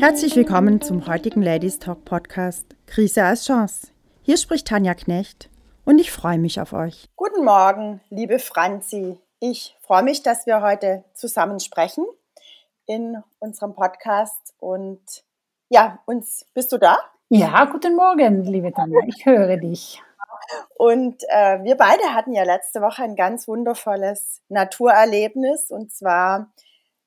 Herzlich willkommen zum heutigen Ladies Talk Podcast Krise als Chance. Hier spricht Tanja Knecht und ich freue mich auf euch. Guten Morgen, liebe Franzi. Ich freue mich, dass wir heute zusammen sprechen in unserem Podcast und ja, uns bist du da? Ja, guten Morgen, liebe Tanja. Ich höre dich. Und äh, wir beide hatten ja letzte Woche ein ganz wundervolles Naturerlebnis. Und zwar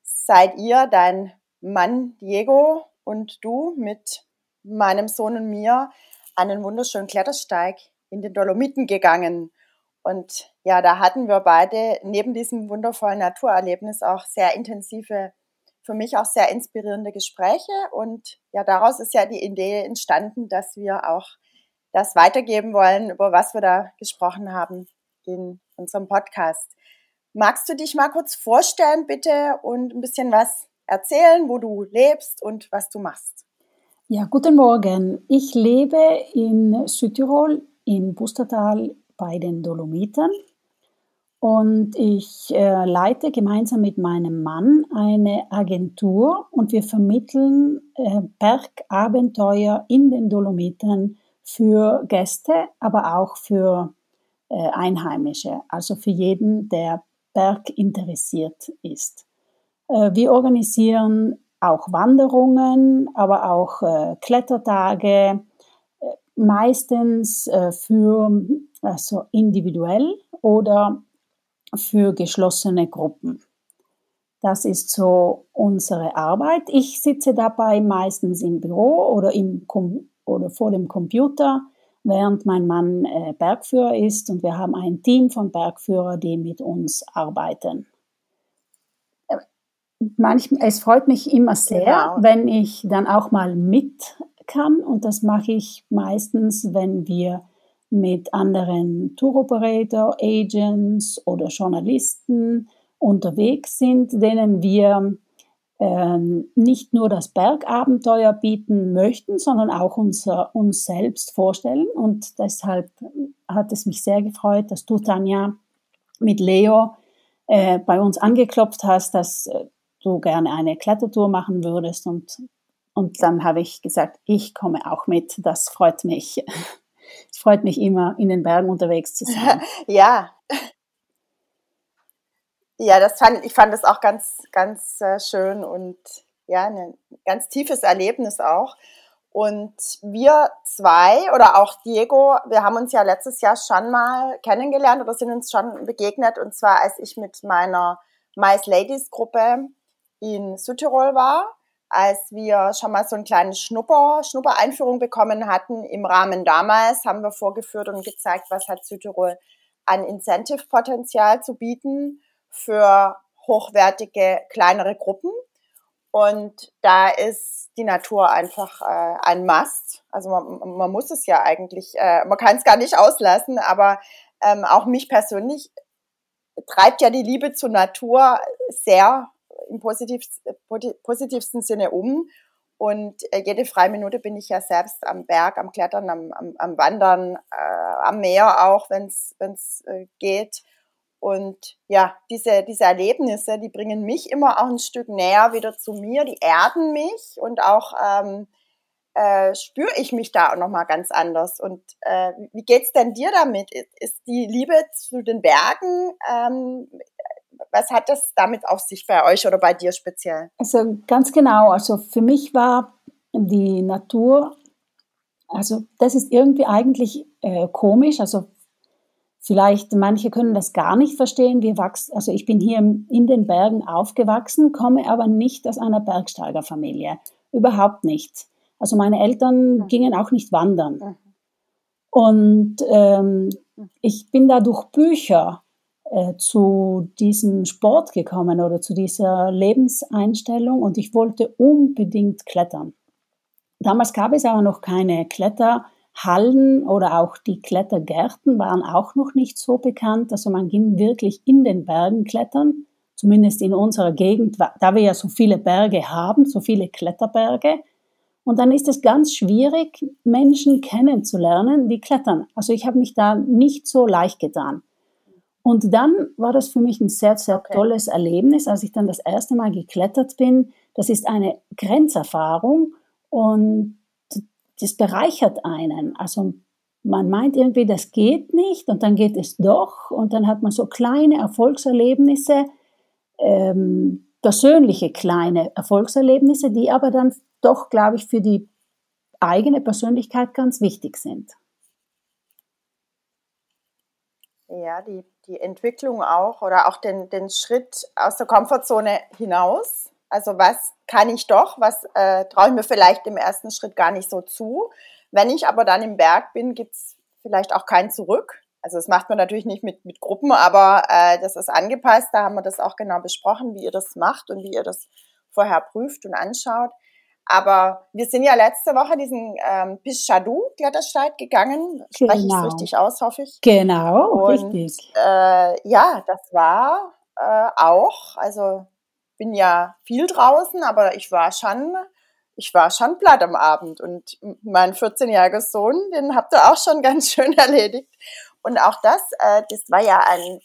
seid ihr, dein Mann Diego und du mit meinem Sohn und mir einen wunderschönen Klettersteig in den Dolomiten gegangen. Und ja, da hatten wir beide neben diesem wundervollen Naturerlebnis auch sehr intensive, für mich auch sehr inspirierende Gespräche. Und ja, daraus ist ja die Idee entstanden, dass wir auch das weitergeben wollen, über was wir da gesprochen haben in unserem Podcast. Magst du dich mal kurz vorstellen, bitte, und ein bisschen was erzählen, wo du lebst und was du machst? Ja, guten Morgen. Ich lebe in Südtirol, im Bustertal bei den Dolomiten. Und ich äh, leite gemeinsam mit meinem Mann eine Agentur und wir vermitteln äh, Bergabenteuer in den Dolomiten für Gäste, aber auch für äh, Einheimische, also für jeden, der Berg interessiert ist. Äh, wir organisieren auch Wanderungen, aber auch äh, Klettertage, äh, meistens für also individuell oder für geschlossene Gruppen. Das ist so unsere Arbeit. Ich sitze dabei meistens im Büro oder im oder vor dem Computer, während mein Mann Bergführer ist und wir haben ein Team von Bergführern, die mit uns arbeiten. Manchmal, es freut mich immer sehr, genau. wenn ich dann auch mal mit kann und das mache ich meistens, wenn wir mit anderen Tour Operator, Agents oder Journalisten unterwegs sind, denen wir ähm, nicht nur das Bergabenteuer bieten möchten, sondern auch unser, uns selbst vorstellen. Und deshalb hat es mich sehr gefreut, dass du, Tanja, mit Leo äh, bei uns angeklopft hast, dass äh, du gerne eine Klettertour machen würdest. Und, und dann habe ich gesagt, ich komme auch mit. Das freut mich. Es freut mich immer, in den Bergen unterwegs zu sein. Ja, ja, das fand, ich fand das auch ganz, ganz äh, schön und ja, ein ganz tiefes Erlebnis auch. Und wir zwei oder auch Diego, wir haben uns ja letztes Jahr schon mal kennengelernt oder sind uns schon begegnet. Und zwar, als ich mit meiner Mais Ladies Gruppe in Südtirol war, als wir schon mal so eine kleine Schnupper, Schnupper-Einführung bekommen hatten. Im Rahmen damals haben wir vorgeführt und gezeigt, was hat Südtirol an Incentive-Potenzial zu bieten für hochwertige kleinere Gruppen. Und da ist die Natur einfach äh, ein Must. Also man, man muss es ja eigentlich, äh, man kann es gar nicht auslassen, aber ähm, auch mich persönlich treibt ja die Liebe zur Natur sehr im positivsten, Sinne um. Und äh, jede freie Minute bin ich ja selbst am Berg, am Klettern, am, am, am Wandern, äh, am Meer auch, wenn es äh, geht. Und ja, diese, diese Erlebnisse, die bringen mich immer auch ein Stück näher wieder zu mir, die erden mich und auch ähm, äh, spüre ich mich da auch nochmal ganz anders. Und äh, wie geht's denn dir damit? Ist die Liebe zu den Bergen, ähm, was hat das damit auf sich bei euch oder bei dir speziell? Also ganz genau, also für mich war die Natur, also das ist irgendwie eigentlich äh, komisch, also Vielleicht manche können das gar nicht verstehen. Wir wachsen, also ich bin hier in den Bergen aufgewachsen, komme aber nicht aus einer Bergsteigerfamilie. Überhaupt nicht. Also meine Eltern mhm. gingen auch nicht wandern. Mhm. Und ähm, mhm. ich bin da durch Bücher äh, zu diesem Sport gekommen oder zu dieser Lebenseinstellung und ich wollte unbedingt klettern. Damals gab es aber noch keine Kletter. Hallen oder auch die Klettergärten waren auch noch nicht so bekannt. Also man ging wirklich in den Bergen klettern, zumindest in unserer Gegend, da wir ja so viele Berge haben, so viele Kletterberge. Und dann ist es ganz schwierig, Menschen kennenzulernen, die klettern. Also ich habe mich da nicht so leicht getan. Und dann war das für mich ein sehr, sehr Okay. tolles Erlebnis, als ich dann das erste Mal geklettert bin. Das ist eine Grenzerfahrung und das bereichert einen. Also man meint irgendwie, das geht nicht und dann geht es doch und dann hat man so kleine Erfolgserlebnisse, ähm, persönliche kleine Erfolgserlebnisse, die aber dann doch, glaube ich, für die eigene Persönlichkeit ganz wichtig sind. Ja, die, die Entwicklung auch oder auch den, den Schritt aus der Komfortzone hinaus. Also was kann ich doch, was äh, traue ich mir vielleicht im ersten Schritt gar nicht so zu. Wenn ich aber dann im Berg bin, gibt's vielleicht auch kein Zurück. Also das macht man natürlich nicht mit, mit Gruppen, aber äh, das ist angepasst. Da haben wir das auch genau besprochen, wie ihr das macht und wie ihr das vorher prüft und anschaut. Aber wir sind ja letzte Woche diesen ähm, Pischadu Klettersteig gegangen. Spreche ich es Genau. richtig aus, hoffe ich. Genau, Und richtig. äh, ja, das war äh, auch, also bin ja viel draußen, aber ich war schon, ich war schon platt am Abend. Und mein 14-jähriger Sohn, den habt ihr auch schon ganz schön erledigt. Und auch das, äh, das war ja ein,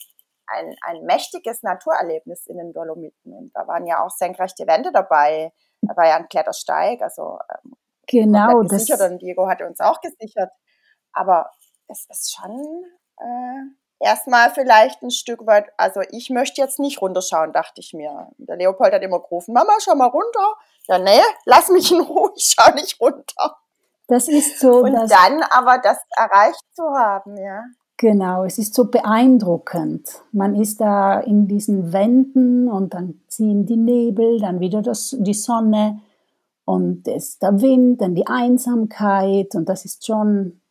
ein, ein mächtiges Naturerlebnis in den Dolomiten. Und da waren ja auch senkrechte Wände dabei. War ja ein Klettersteig, also ähm, Genau, komplett das, gesichert und Diego hatte uns auch gesichert. Aber es ist schon äh, erstmal vielleicht ein Stück weit, also ich möchte jetzt nicht runterschauen, dachte ich mir. Der Leopold hat immer gerufen, Mama, schau mal runter. Ja, nee, lass mich in Ruhe, ich schau nicht runter. das ist so, Und dann aber das erreicht zu haben, ja. Genau, es ist so beeindruckend. Man ist da in diesen Wänden und dann ziehen die Nebel, dann wieder das, die Sonne und ist der Wind, dann die Einsamkeit und das ist schon,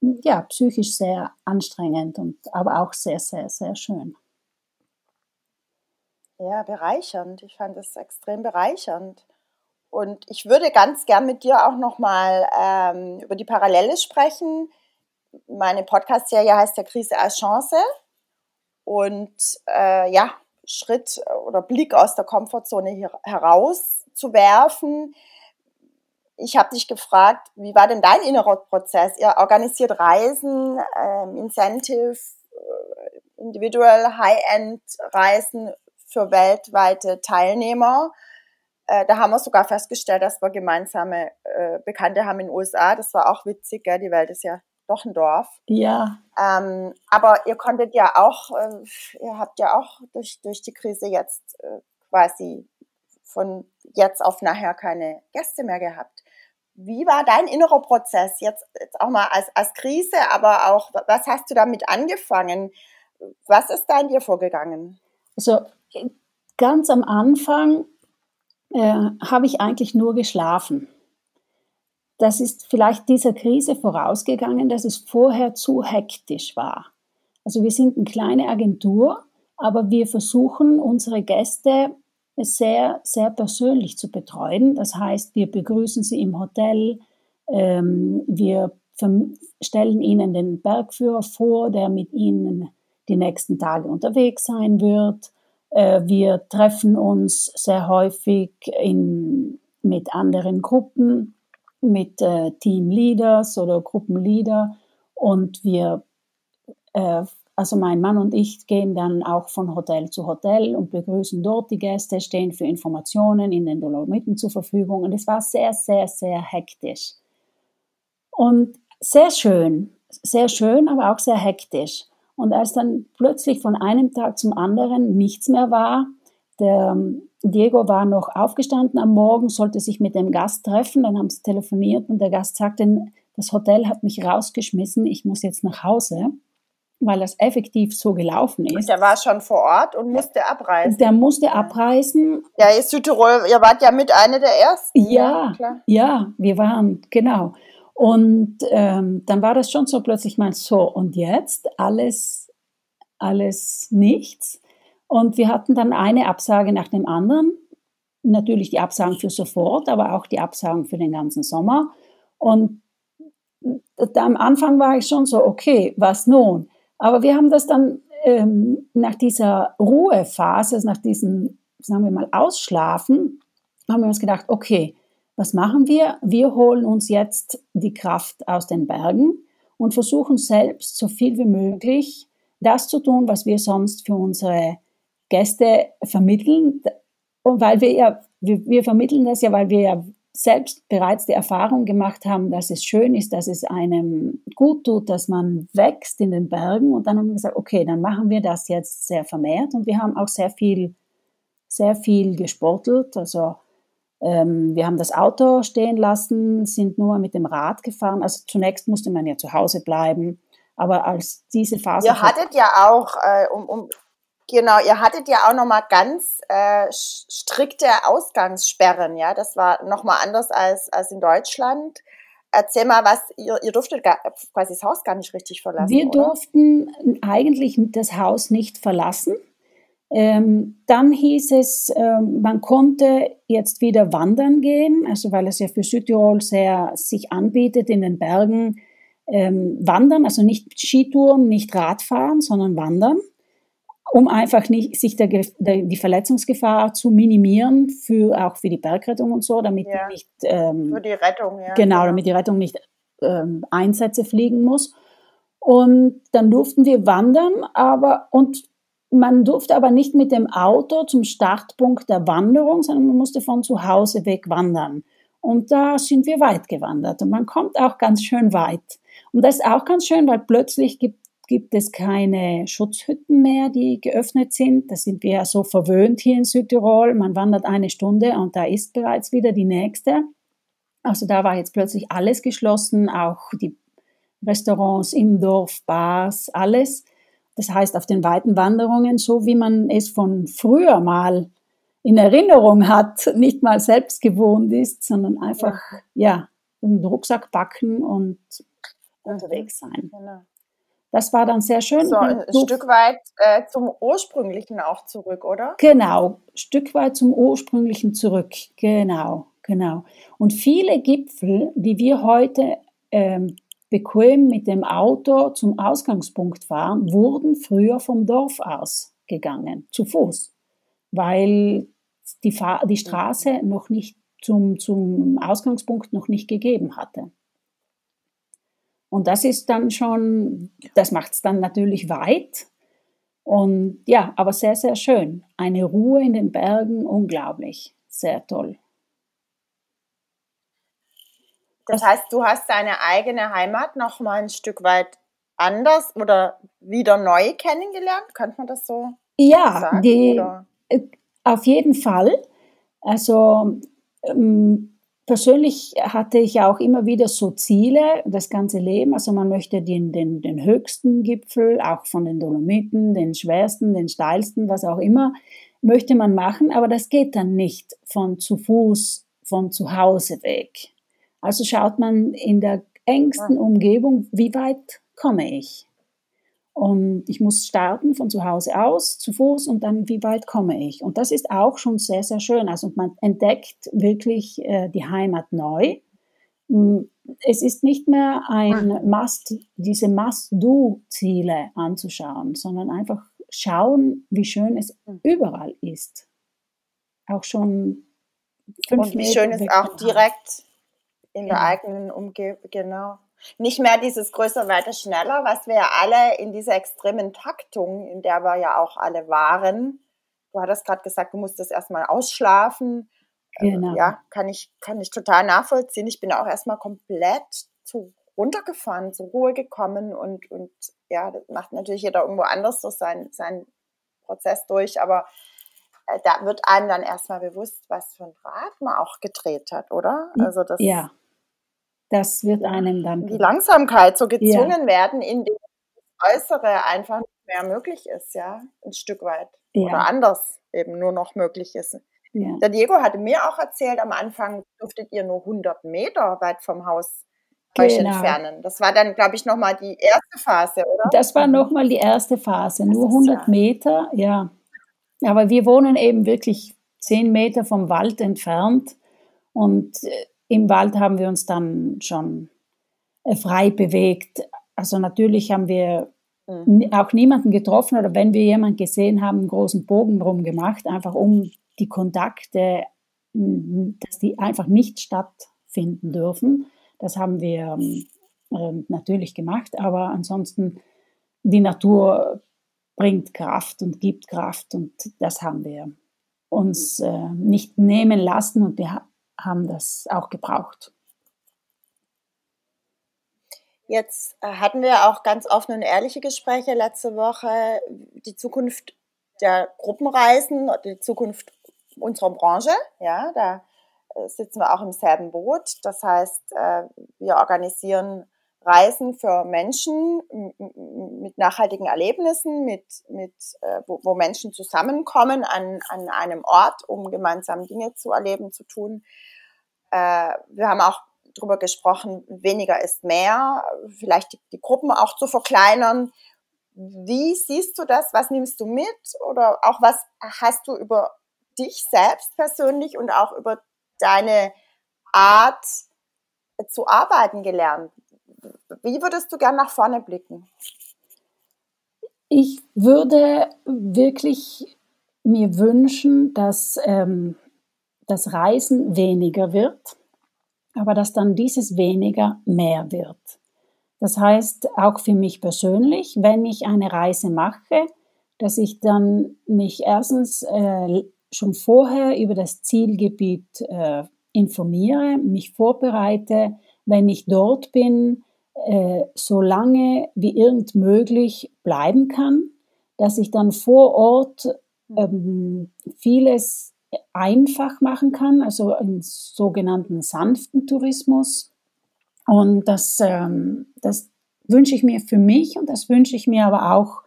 ja, psychisch sehr anstrengend und aber auch sehr, sehr, sehr schön. Ja, bereichernd. Ich fand es extrem bereichernd. Und ich würde ganz gern mit dir auch nochmal ähm, über die Parallele sprechen. Meine Podcast-Serie heißt ja Krise als Chance. Und äh, ja, Schritt oder Blick aus der Komfortzone hier heraus. Ich habe dich gefragt, wie war denn dein innerer Prozess? Ihr organisiert Reisen, ähm, Incentive, äh, individuell High-End-Reisen für weltweite Teilnehmer. Äh, da haben wir sogar festgestellt, dass wir gemeinsame äh, Bekannte haben in den USA. Das war auch witzig, gell? die Welt ist ja ein Dorf. Ja, Ähm, aber ihr konntet ja auch, äh, ihr habt ja auch durch, durch die Krise jetzt äh, quasi von jetzt auf nachher keine Gäste mehr gehabt. Wie war dein innerer Prozess jetzt, jetzt auch mal als, als Krise, aber auch, was hast du damit angefangen? Was ist da in dir vorgegangen? also ganz am Anfang äh, habe ich eigentlich nur geschlafen. Das ist vielleicht dieser Krise vorausgegangen, dass es vorher zu hektisch war. Also wir sind eine kleine Agentur, aber wir versuchen unsere Gäste sehr, sehr persönlich zu betreuen. Das heißt, wir begrüßen sie im Hotel, ähm, wir stellen ihnen den Bergführer vor, der mit ihnen die nächsten Tage unterwegs sein wird. Äh, wir treffen uns sehr häufig in, mit anderen Gruppen, mit äh, Teamleaders oder Gruppenleader und wir, äh, also mein Mann und ich gehen dann auch von Hotel zu Hotel und begrüßen dort die Gäste, stehen für Informationen in den Dolomiten zur Verfügung und es war sehr, sehr, sehr hektisch. Und sehr schön, sehr schön, aber auch sehr hektisch. Und als dann plötzlich von einem Tag zum anderen nichts mehr war, der Diego war noch aufgestanden am Morgen, sollte sich mit dem Gast treffen, dann haben sie telefoniert und der Gast sagte, das Hotel hat mich rausgeschmissen, ich muss jetzt nach Hause, weil das effektiv so gelaufen Und ist. der war schon vor Ort und musste abreisen. Der musste abreisen. Ja, ihr Südtirol, ihr wart ja mit einer der ersten. Ja, klar. ja, wir waren, genau. Und ähm, dann war das schon so plötzlich mal so, und jetzt alles, alles nichts. Und wir hatten dann eine Absage nach dem anderen. Natürlich die Absagen für sofort, aber auch die Absagen für den ganzen Sommer. Und am Anfang war ich schon so, okay, was nun? Aber wir haben das dann ähm, nach dieser Ruhephase, also nach diesem, sagen wir mal, Ausschlafen, haben wir uns gedacht, okay, was machen wir? Wir holen uns jetzt die Kraft aus den Bergen und versuchen selbst so viel wie möglich das zu tun, was wir sonst für unsere Gäste vermitteln. Und weil wir ja, wir, wir vermitteln das ja, weil wir ja selbst bereits die Erfahrung gemacht haben, dass es schön ist, dass es einem gut tut, dass man wächst in den Bergen. Und dann haben wir gesagt, okay, dann machen wir das jetzt sehr vermehrt. Und wir haben auch sehr viel, sehr viel gesportelt. Also ähm, wir haben das Auto stehen lassen, sind nur mit dem Rad gefahren. Also zunächst musste man ja zu Hause bleiben. Aber als diese Phase. Ihr hattet ja auch, äh, um, um Genau, ihr hattet ja auch nochmal ganz äh, strikte Ausgangssperren, ja. Das war nochmal anders als, als in Deutschland. Erzähl mal, was ihr, ihr durftet gar, quasi das Haus gar nicht richtig verlassen. Wir oder? durften eigentlich das Haus nicht verlassen. Ähm, dann hieß es, ähm, man konnte jetzt wieder wandern gehen, also weil es ja für Südtirol sehr sich anbietet, in den Bergen ähm, wandern, also nicht Skitouren, nicht Radfahren, sondern wandern um einfach nicht, sich der, der, die Verletzungsgefahr zu minimieren, für, auch für die Bergrettung und so, damit Ja. nicht, ähm, Für die Rettung, ja. genau, damit die Rettung nicht ähm, Einsätze fliegen muss. Und dann durften wir wandern, aber und man durfte aber nicht mit dem Auto zum Startpunkt der Wanderung, sondern man musste von zu Hause weg wandern. Und da sind wir weit gewandert und man kommt auch ganz schön weit. Und das ist auch ganz schön, weil plötzlich gibt, gibt es keine Schutzhütten mehr, die geöffnet sind. Da sind wir ja so verwöhnt hier in Südtirol. Man wandert eine Stunde und da ist bereits wieder die nächste. Also da war jetzt plötzlich alles geschlossen, auch die Restaurants im Dorf, Bars, alles. Das heißt, auf den weiten Wanderungen, so wie man es von früher mal in Erinnerung hat, nicht mal selbst gewohnt ist, sondern einfach, ja, einen Rucksack packen und unterwegs sein. Genau. Das war dann sehr schön. So, ein Du- Stück weit äh, zum Ursprünglichen auch zurück, oder? Genau, Stück weit zum ursprünglichen zurück. Genau, genau. Und viele Gipfel, die wir heute ähm, bequem mit dem Auto zum Ausgangspunkt fahren, wurden früher vom Dorf aus gegangen, zu Fuß, weil die, Fahr die Straße noch nicht zum, zum Ausgangspunkt noch nicht gegeben hatte. Und das ist dann schon, das macht es dann natürlich weit, und ja, aber sehr, sehr schön. Eine Ruhe in den Bergen, unglaublich. Sehr toll. Das heißt, du hast deine eigene Heimat noch mal ein Stück weit anders oder wieder neu kennengelernt? Könnte man das so Ja, sagen? die, oder? auf jeden Fall. Also ähm, persönlich hatte ich auch immer wieder so Ziele, das ganze Leben. Also man möchte den, den, den höchsten Gipfel, auch von den Dolomiten, den schwersten, den steilsten, was auch immer, möchte man machen, aber das geht dann nicht von zu Fuß, von zu Hause weg. Also schaut man in der engsten Umgebung, wie weit komme ich? Und ich muss starten von zu Hause aus, zu Fuß und dann, wie weit komme ich? Und das ist auch schon sehr, sehr schön. Also man entdeckt wirklich äh, die Heimat neu. Mm, Es ist nicht mehr ein Must, diese Must-Do-Ziele anzuschauen, sondern einfach schauen, wie schön es überall ist. Auch schon fünf Und wie Meter schön weg auch direkt in der Genau. eigenen Umgebung, genau. Nicht mehr dieses größer, weiter, schneller, was wir ja alle in dieser extremen Taktung, in der wir ja auch alle waren. Du hattest gerade gesagt, du musstest erstmal ausschlafen. Äh, Genau. Ja, kann ich, kann ich total nachvollziehen. Ich bin auch erstmal komplett zu, runtergefahren, zur Ruhe gekommen und, und ja, das macht natürlich jeder irgendwo anders so seinen, seinen Prozess durch, aber äh, da wird einem dann erstmal bewusst, was für ein Rad man auch gedreht hat, oder? Also das, Ja, das wird einem dann die Langsamkeit so gezwungen werden, in dem das Äußere einfach nicht mehr möglich ist, ja, ein Stück weit. Ja. Oder anders eben nur noch möglich ist. ja. Der Diego hatte mir auch erzählt, am Anfang durftet ihr nur 100 Meter weit vom Haus euch Genau. entfernen. Das war dann, glaube ich, nochmal die erste Phase, oder? Das war nochmal die erste Phase, nur ist 100 ja- Meter, ja. Aber wir wohnen eben wirklich 10 Meter vom Wald entfernt und äh, im Wald haben wir uns dann schon äh, frei bewegt. Also natürlich haben wir Mhm. auch niemanden getroffen oder wenn wir jemanden gesehen haben, einen großen Bogen drum gemacht, einfach um die Kontakte, dass die einfach nicht stattfinden dürfen. Das haben wir ähm, ähm, natürlich gemacht, aber ansonsten die Natur bringt Kraft und gibt Kraft und das haben wir uns äh, nicht nehmen lassen und wir haben das auch gebraucht. Jetzt äh, hatten wir auch ganz offene und ehrliche Gespräche letzte Woche. Die Zukunft der Gruppenreisen, die Zukunft unserer Branche, ja, da äh, sitzen wir auch im selben Boot. Das heißt, äh, wir organisieren Reisen für Menschen mit nachhaltigen Erlebnissen, mit, mit, wo, wo Menschen zusammenkommen an, an einem Ort, um gemeinsam Dinge zu erleben, zu tun. Wir haben auch drüber gesprochen, weniger ist mehr, vielleicht die, die Gruppen auch zu verkleinern. Wie siehst du das? Was nimmst du mit? Oder auch was hast du über dich selbst persönlich und auch über deine Art zu arbeiten gelernt? Wie würdest du gern nach vorne blicken? Ich würde wirklich mir wünschen, dass ähm, das Reisen weniger wird aber dass dann dieses weniger mehr wird. Das heißt, auch für mich persönlich, wenn ich eine Reise mache, dass ich dann mich erstens äh, schon vorher über das Zielgebiet äh, informiere, mich vorbereite, wenn ich dort bin, äh, so lange wie irgend möglich bleiben kann, dass ich dann vor Ort ähm, vieles einfach machen kann, also einen sogenannten sanften Tourismus. Und das, ähm, das wünsche ich mir für mich und das wünsche ich mir aber auch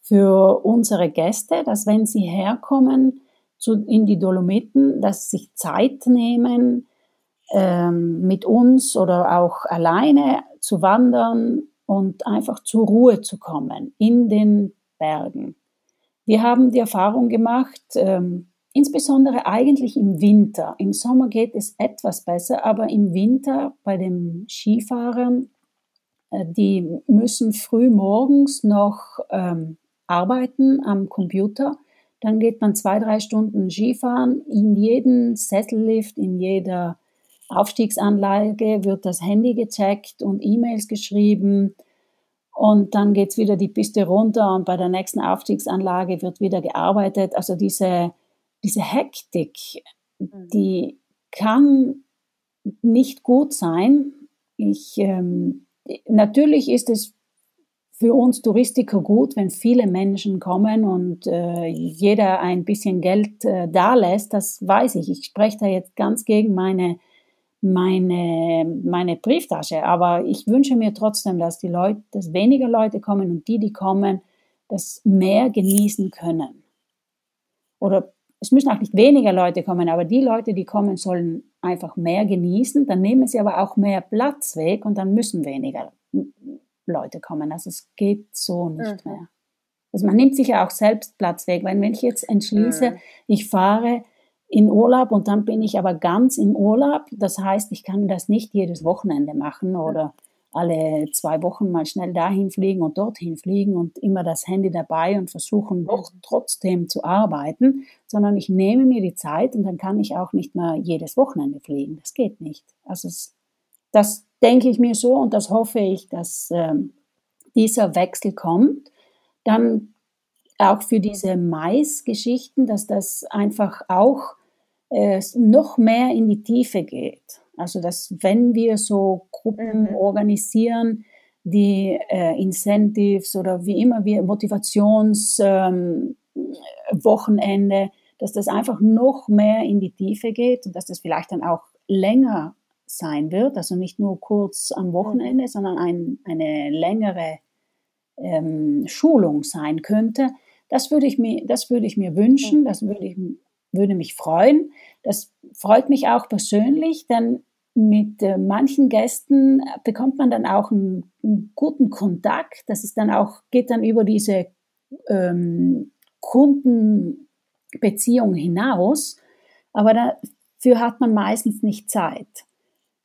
für unsere Gäste, dass wenn sie herkommen zu, in die Dolomiten, dass sie sich Zeit nehmen, ähm, mit uns oder auch alleine zu wandern und einfach zur Ruhe zu kommen in den Bergen. Wir haben die Erfahrung gemacht, ähm, Insbesondere eigentlich im Winter. Im Sommer geht es etwas besser, aber im Winter bei den Skifahrern, äh, die müssen früh morgens noch ähm, arbeiten am Computer. Dann geht man zwei, drei Stunden Skifahren. In jedem Sessellift, in jeder Aufstiegsanlage wird das Handy gecheckt und E-Mails geschrieben. Und dann geht es wieder die Piste runter und bei der nächsten Aufstiegsanlage wird wieder gearbeitet. Also diese diese Hektik, mhm. die kann nicht gut sein. Ich, ähm, natürlich ist es für uns Touristiker gut, wenn viele Menschen kommen und äh, jeder ein bisschen Geld äh, da lässt. Das weiß ich. Ich spreche da jetzt ganz gegen meine, meine, meine Brieftasche. Aber ich wünsche mir trotzdem, dass die Leute, dass weniger Leute kommen und die, die kommen, das mehr genießen können. Oder es müssen auch nicht weniger Leute kommen, aber die Leute, die kommen, sollen einfach mehr genießen. Dann nehmen sie aber auch mehr Platz weg und dann müssen weniger Leute kommen. Also es geht so nicht mhm. mehr. Also man nimmt sich ja auch selbst Platz weg, weil wenn ich jetzt entschließe, mhm. ich fahre in Urlaub und dann bin ich aber ganz im Urlaub, das heißt, ich kann das nicht jedes Wochenende machen oder alle zwei Wochen mal schnell dahin fliegen und dorthin fliegen und immer das Handy dabei und versuchen doch trotzdem zu arbeiten, sondern ich nehme mir die Zeit und dann kann ich auch nicht mehr jedes Wochenende fliegen. Das geht nicht. Also es, das denke ich mir so und das hoffe ich, dass ähm, dieser Wechsel kommt. Dann auch für diese Mais-Geschichten, dass das einfach auch äh, noch mehr in die Tiefe geht. Also dass wenn wir so Gruppen mhm. organisieren, die äh, Incentives oder wie immer wir Motivationswochenende, ähm, dass das einfach noch mehr in die Tiefe geht und dass das vielleicht dann auch länger sein wird, also nicht nur kurz am Wochenende, mhm. sondern ein, eine längere ähm, Schulung sein könnte. Das würde ich mir, das würde ich mir wünschen, das würde ich, würde mich freuen. Das freut mich auch persönlich, denn mit äh, manchen Gästen bekommt man dann auch einen, einen, guten Kontakt. Das ist dann auch, geht dann über diese ähm, Kundenbeziehung hinaus. Aber dafür hat man meistens nicht Zeit.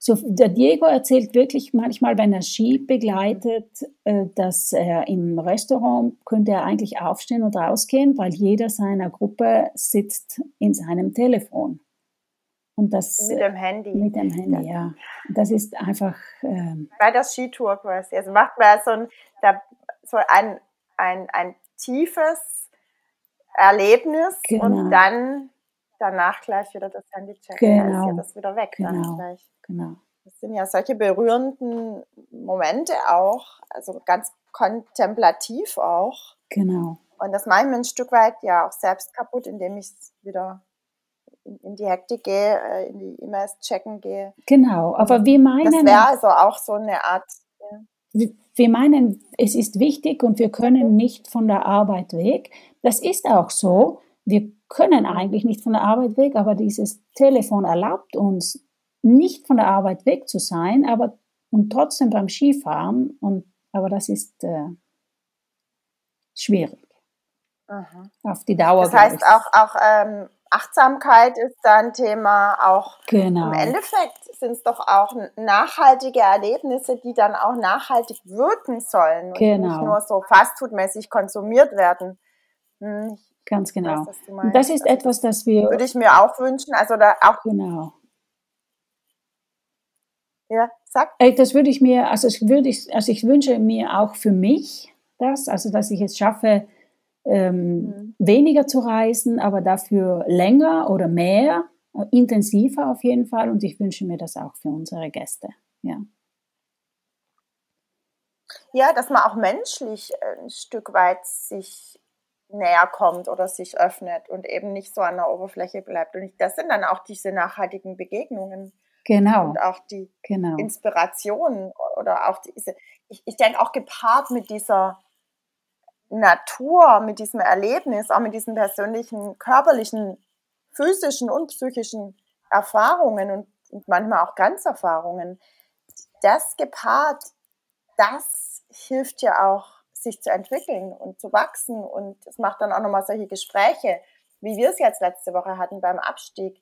So, der Diego erzählt wirklich manchmal, wenn er Ski begleitet, äh, dass er im Restaurant könnte er eigentlich aufstehen und rausgehen, weil jeder seiner Gruppe sitzt in seinem Telefon. Und das, mit dem Handy. Mit dem Handy, ja. Das ist einfach. Ähm, Bei der Skitour quasi. Also macht man so ein, da, so ein, ein, ein tiefes Erlebnis Genau. und dann danach gleich wieder das Handy checken. Da ist Genau. ja das wieder weg dann Genau. gleich. Genau. Das sind ja solche berührenden Momente auch, also ganz kontemplativ auch. Genau. Und das mache ich mir ein Stück weit ja auch selbst kaputt, indem ich wieder in, in die Hektik gehe, äh, in die E-Mails checken gehe. Genau. Aber wir Das meinen, wäre also auch so eine Art, ja. wir wir meinen, es ist wichtig und wir können nicht von der Arbeit weg. Das ist auch so. Wir können eigentlich nicht von der Arbeit weg, aber dieses Telefon erlaubt uns, nicht von der Arbeit weg zu sein, aber und trotzdem beim Skifahren. Und, aber das ist äh, schwierig. Aha. Auf die Dauer. Das heißt auch, auch ähm, Achtsamkeit ist da ein Thema, auch Genau. im Endeffekt sind es doch auch nachhaltige Erlebnisse, die dann auch nachhaltig wirken sollen und Genau. nicht nur so fastfoodmäßig konsumiert werden. Hm, ich Ganz genau. Und meinst. das ist Also etwas, das wir. würde ich mir auch wünschen, also da auch, Genau. ja, sag, Äh, Das würde ich mir, also ich würde ich, also ich wünsche mir auch für mich das, also dass ich es schaffe, ähm, Mhm. weniger zu reisen, aber dafür länger oder mehr, intensiver auf jeden Fall. Und ich wünsche mir das auch für unsere Gäste. Ja, ja, dass man auch menschlich äh, ein Stück weit sich näher kommt oder sich öffnet und eben nicht so an der Oberfläche bleibt. Und das sind dann auch diese nachhaltigen Begegnungen genau, und auch die genau, Inspiration oder auch diese, ich, ich denke auch gepaart mit dieser Natur, mit diesem Erlebnis, auch mit diesen persönlichen, körperlichen, physischen und psychischen Erfahrungen und, und manchmal auch Ganzerfahrungen, das gepaart, das hilft ja auch, sich zu entwickeln und zu wachsen und es macht dann auch nochmal solche Gespräche, wie wir es jetzt letzte Woche hatten beim Abstieg.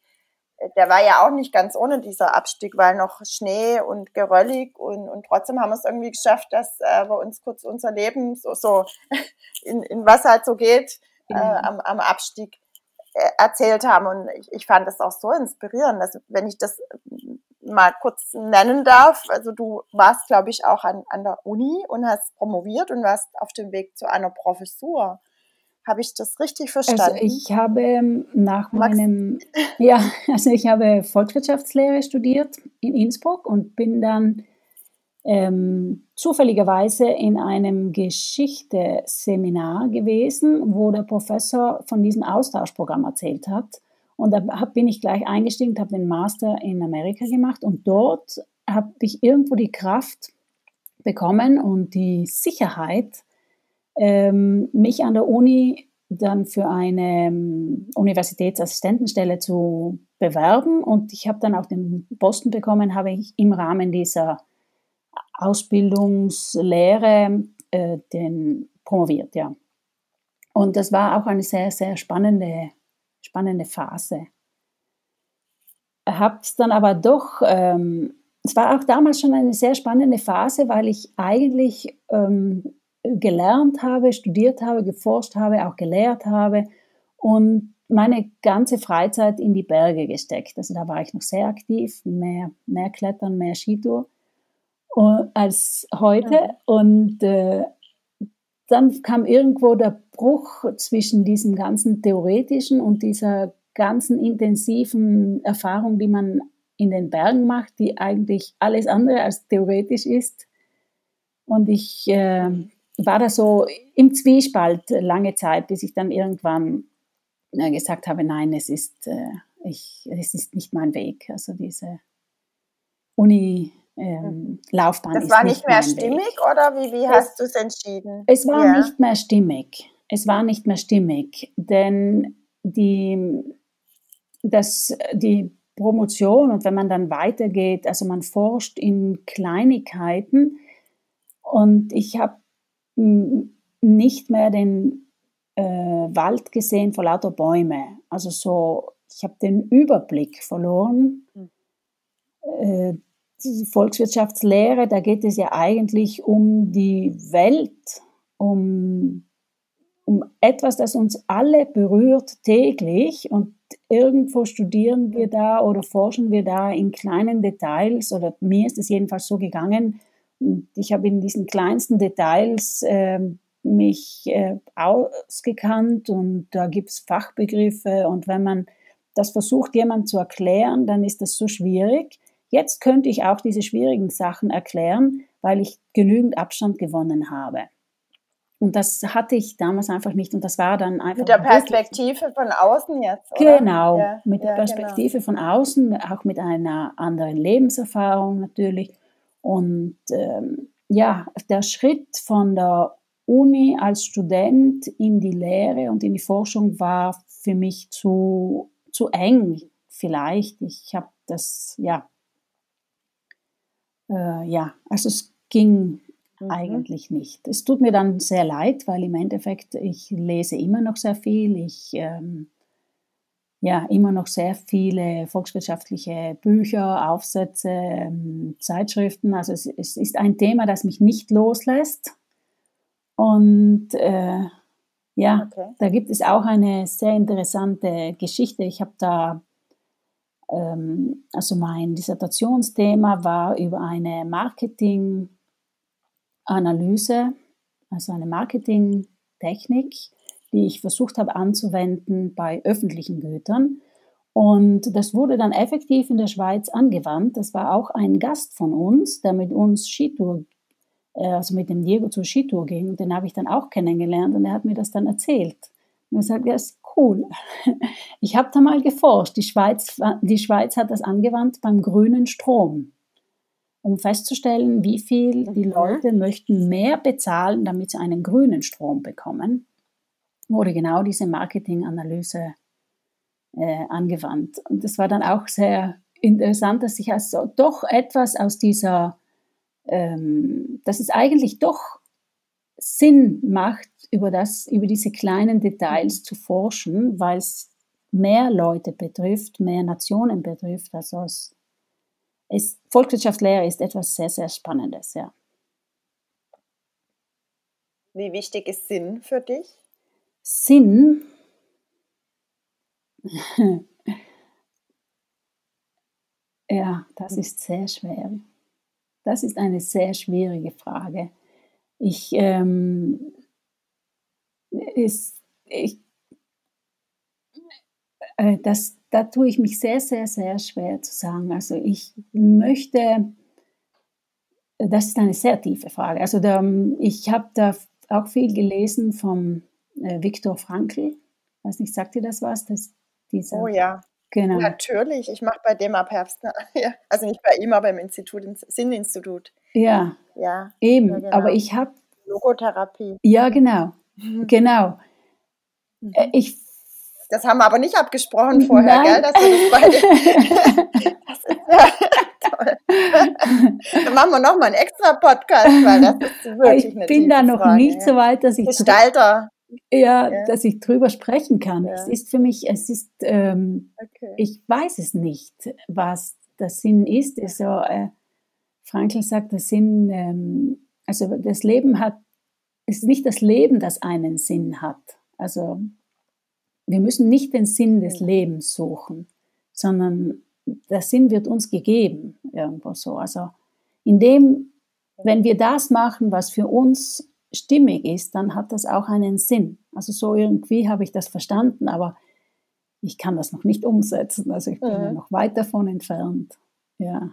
Der war ja auch nicht ganz ohne dieser Abstieg, weil noch Schnee und geröllig und, und trotzdem haben wir es irgendwie geschafft, dass äh, wir uns kurz unser Leben so, so in, in was halt so geht äh, Ja. am, am Abstieg äh, erzählt haben. Und ich, ich fand das auch so inspirierend, dass wenn ich das mal kurz nennen darf, also du warst, glaube ich, auch an, an der Uni und hast promoviert und warst auf dem Weg zu einer Professur. Habe ich das richtig verstanden? Also ich habe ähm, nach Magst- meinem, ja, also ich habe Volkswirtschaftslehre studiert in Innsbruck und bin dann ähm, zufälligerweise in einem Geschichte-Seminar gewesen, wo der Professor von diesem Austauschprogramm erzählt hat. Und da hab, bin ich gleich eingestiegen, habe den Master in Amerika gemacht und dort habe ich irgendwo die Kraft bekommen und die Sicherheit, ähm, mich an der Uni dann für eine ähm, Universitätsassistentenstelle zu bewerben. Und ich habe dann auch den Posten bekommen, habe ich im Rahmen dieser Ausbildungslehre äh, den promoviert, ja. Und das war auch eine sehr, sehr spannende, spannende Phase. Hab's dann aber doch, ähm, es war auch damals schon eine sehr spannende Phase, weil ich eigentlich ähm, gelernt habe, studiert habe, geforscht habe, auch gelehrt habe und meine ganze Freizeit in die Berge gesteckt. Also da war ich noch sehr aktiv, mehr, mehr Klettern, mehr Skitour und, als heute. Mhm. Und äh, dann kam irgendwo der Bruch zwischen diesem ganzen theoretischen und dieser ganzen intensiven Erfahrung, die man in den Bergen macht, die eigentlich alles andere als theoretisch ist. Und ich äh, war da so im Zwiespalt lange Zeit, bis ich dann irgendwann äh, gesagt habe, nein, es ist, äh, ich, es ist nicht mein Weg. Also diese Uni-Laufbahn das ist war nicht nicht mehr stimmig Weg. oder wie, wie hast du es entschieden? Es war Ja. nicht mehr stimmig. Es war nicht mehr stimmig, denn die, das, die Promotion und wenn man dann weitergeht, also man forscht in Kleinigkeiten und ich habe nicht mehr den äh, Wald gesehen vor lauter Bäume. Also so, ich habe den Überblick verloren. Äh, die Volkswirtschaftslehre, da geht es ja eigentlich um die Welt, um, um etwas, das uns alle berührt täglich und irgendwo studieren wir da oder forschen wir da in kleinen Details oder mir ist es jedenfalls so gegangen. Ich habe in diesen kleinsten Details ähm, mich äh, ausgekannt und da gibt es Fachbegriffe und wenn man das versucht, jemand zu erklären, dann ist das so schwierig. Jetzt könnte ich auch diese schwierigen Sachen erklären, weil ich genügend Abstand gewonnen habe. Und das hatte ich damals einfach nicht. Und das war dann einfach. Mit der Perspektive von außen jetzt. Oder? Genau, ja, mit der ja, genau. Perspektive genau. von außen, auch mit einer anderen Lebenserfahrung natürlich. Und ähm, ja, der Schritt von der Uni als Student in die Lehre und in die Forschung war für mich zu, zu eng, vielleicht. Ich habe das, ja, äh, ja, also es ging mhm. eigentlich nicht. Es tut mir dann sehr leid, weil im Endeffekt ich lese immer noch sehr viel. Ich ähm, ja immer noch sehr viele volkswirtschaftliche Bücher, Aufsätze, ähm, Zeitschriften. Also es, es, ist ein Thema, das mich nicht loslässt. Und äh, ja, okay. da gibt es auch eine sehr interessante Geschichte. Ich habe da ähm, also mein Dissertationsthema war über eine Marketing Analyse, also eine Marketingtechnik, die ich versucht habe anzuwenden bei öffentlichen Gütern. Und das wurde dann effektiv in der Schweiz angewandt. Das war auch ein Gast von uns, der mit uns Skitour, äh, also mit dem Diego zur Skitour ging. Und den habe ich dann auch kennengelernt und er hat mir das dann erzählt. Und er sagt, ja, ist cool. Ich habe da mal geforscht. Die Schweiz, die Schweiz hat das angewandt beim grünen Strom um festzustellen, wie viel die mhm. Leute möchten mehr bezahlen, damit sie einen grünen Strom bekommen, wurde genau diese Marketinganalyse äh, angewandt. Und das war dann auch sehr interessant, dass sich also doch etwas aus dieser, ähm, dass es eigentlich doch Sinn macht, über, das, über diese kleinen Details mhm. zu forschen, weil es mehr Leute betrifft, mehr Nationen betrifft, also es ist, Volkswirtschaftslehre ist etwas sehr, sehr Spannendes, ja. Wie wichtig ist Sinn für dich? Sinn? ja, das ist sehr schwer. Das ist eine sehr schwierige Frage. Ich, ähm, ist, ich, äh, das, da tue ich mich sehr, sehr, sehr schwer zu sagen. Also ich möchte, das ist eine sehr tiefe Frage. Also da, ich habe da auch viel gelesen vom äh, Viktor Frankl. Ich weiß nicht, sagt ihr das was? Das, dieser, oh ja. Genau. Natürlich, ich mache bei dem ab Herbst, ne? also nicht bei ihm, aber im Institut, im Sinninstitut. Ja, ja eben, ja, genau. aber ich habe... Logotherapie. Ja, genau, genau. Mhm. Äh, ich das haben wir aber nicht abgesprochen vorher, Nein. gell? Dass wir das beide. das ist ja toll. Dann machen wir nochmal einen extra Podcast, weil das ist wirklich Ich bin da noch Frage, nicht ja. so weit, dass ich. Gestalter. Ja, ja, dass ich drüber sprechen kann. Ja. Es ist für mich, es ist, ähm, okay. ich weiß es nicht, was der Sinn ist. Also, äh, Frankl sagt, der Sinn, ähm, also das Leben hat, es ist nicht das Leben, das einen Sinn hat. Also wir müssen nicht den Sinn des Lebens suchen, sondern der Sinn wird uns gegeben, irgendwo so. Also indem, wenn wir das machen, was für uns stimmig ist, dann hat das auch einen Sinn. Also so irgendwie habe ich das verstanden, aber ich kann das noch nicht umsetzen. Also ich bin ja. noch weit davon entfernt. Ja.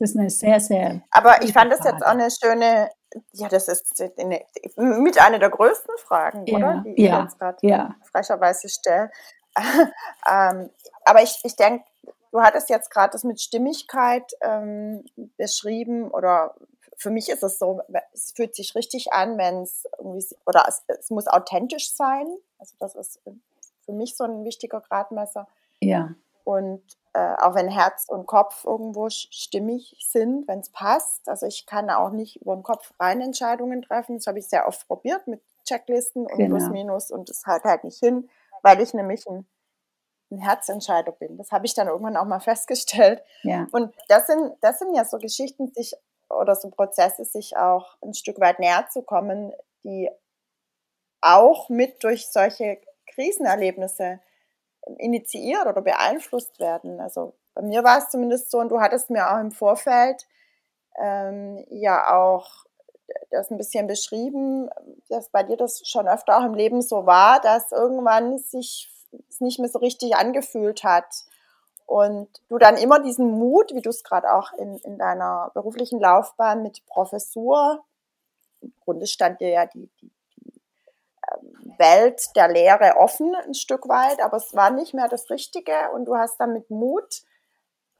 Das ist eine sehr, sehr. Aber ich fand das jetzt auch eine schöne, ja, das ist eine, mit einer der größten Fragen, ja, oder? Die ja, ich jetzt gerade ja. frecherweise stelle. ähm, aber ich, ich denke, du hattest jetzt gerade das mit Stimmigkeit ähm, beschrieben oder für mich ist es so, es fühlt sich richtig an, wenn es irgendwie, oder es, es muss authentisch sein. Also das ist für mich so ein wichtiger Gradmesser. Ja. Und äh, auch wenn Herz und Kopf irgendwo stimmig sind, wenn es passt. Also ich kann auch nicht über den Kopf rein Entscheidungen treffen. Das habe ich sehr oft probiert mit Checklisten und genau. Plus Minus und das halt halt nicht hin, weil ich nämlich ein, ein Herzentscheider bin. Das habe ich dann irgendwann auch mal festgestellt. Ja. Und das sind, das sind ja so Geschichten, sich oder so Prozesse, sich auch ein Stück weit näher zu kommen, die auch mit durch solche Krisenerlebnisse initiiert oder beeinflusst werden. Also bei mir war es zumindest so, und du hattest mir auch im Vorfeld ähm, ja auch das ein bisschen beschrieben, dass bei dir das schon öfter auch im Leben so war, dass irgendwann sich es nicht mehr so richtig angefühlt hat. Und du dann immer diesen Mut, wie du es gerade auch in, in deiner beruflichen Laufbahn mit Professur, im Grunde stand dir ja die, die, Welt der Lehre offen ein Stück weit, aber es war nicht mehr das Richtige und du hast dann mit Mut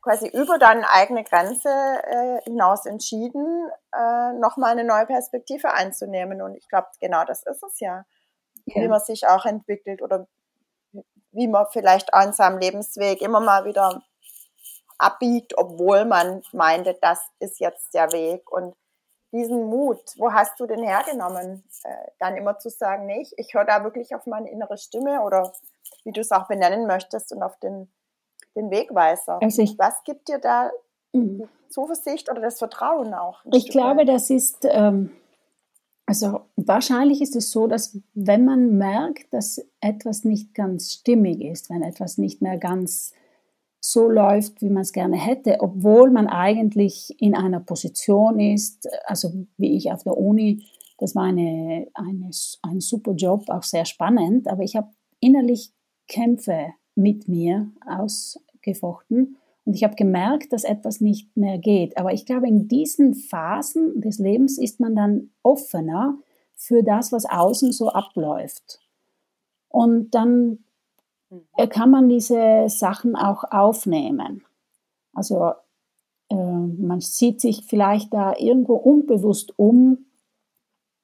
quasi über deine eigene Grenze äh, hinaus entschieden, äh, nochmal eine neue Perspektive einzunehmen. Und ich glaube, genau das ist es ja, ja, wie man sich auch entwickelt oder wie man vielleicht an seinem Lebensweg immer mal wieder abbiegt, obwohl man meinte, das ist jetzt der Weg. Und diesen Mut, wo hast du den hergenommen, äh, dann immer zu sagen, nee, ich, ich höre da wirklich auf meine innere Stimme oder wie du es auch benennen möchtest und auf den den Wegweiser. Also ich, Was gibt dir da mhm. Zuversicht oder das Vertrauen auch? Ich glaube, das ist, ähm, also wahrscheinlich ist es so, dass wenn man merkt, dass etwas nicht ganz stimmig ist, wenn etwas nicht mehr ganz so läuft, wie man es gerne hätte, obwohl man eigentlich in einer Position ist, also wie ich auf der Uni, das war eine, eine, ein super Job, auch sehr spannend, aber ich habe innerlich Kämpfe mit mir ausgefochten und ich habe gemerkt, dass etwas nicht mehr geht. Aber ich glaube, in diesen Phasen des Lebens ist man dann offener für das, was außen so abläuft. Und dann kann man diese Sachen auch aufnehmen. Also äh, man sieht sich vielleicht da irgendwo unbewusst um,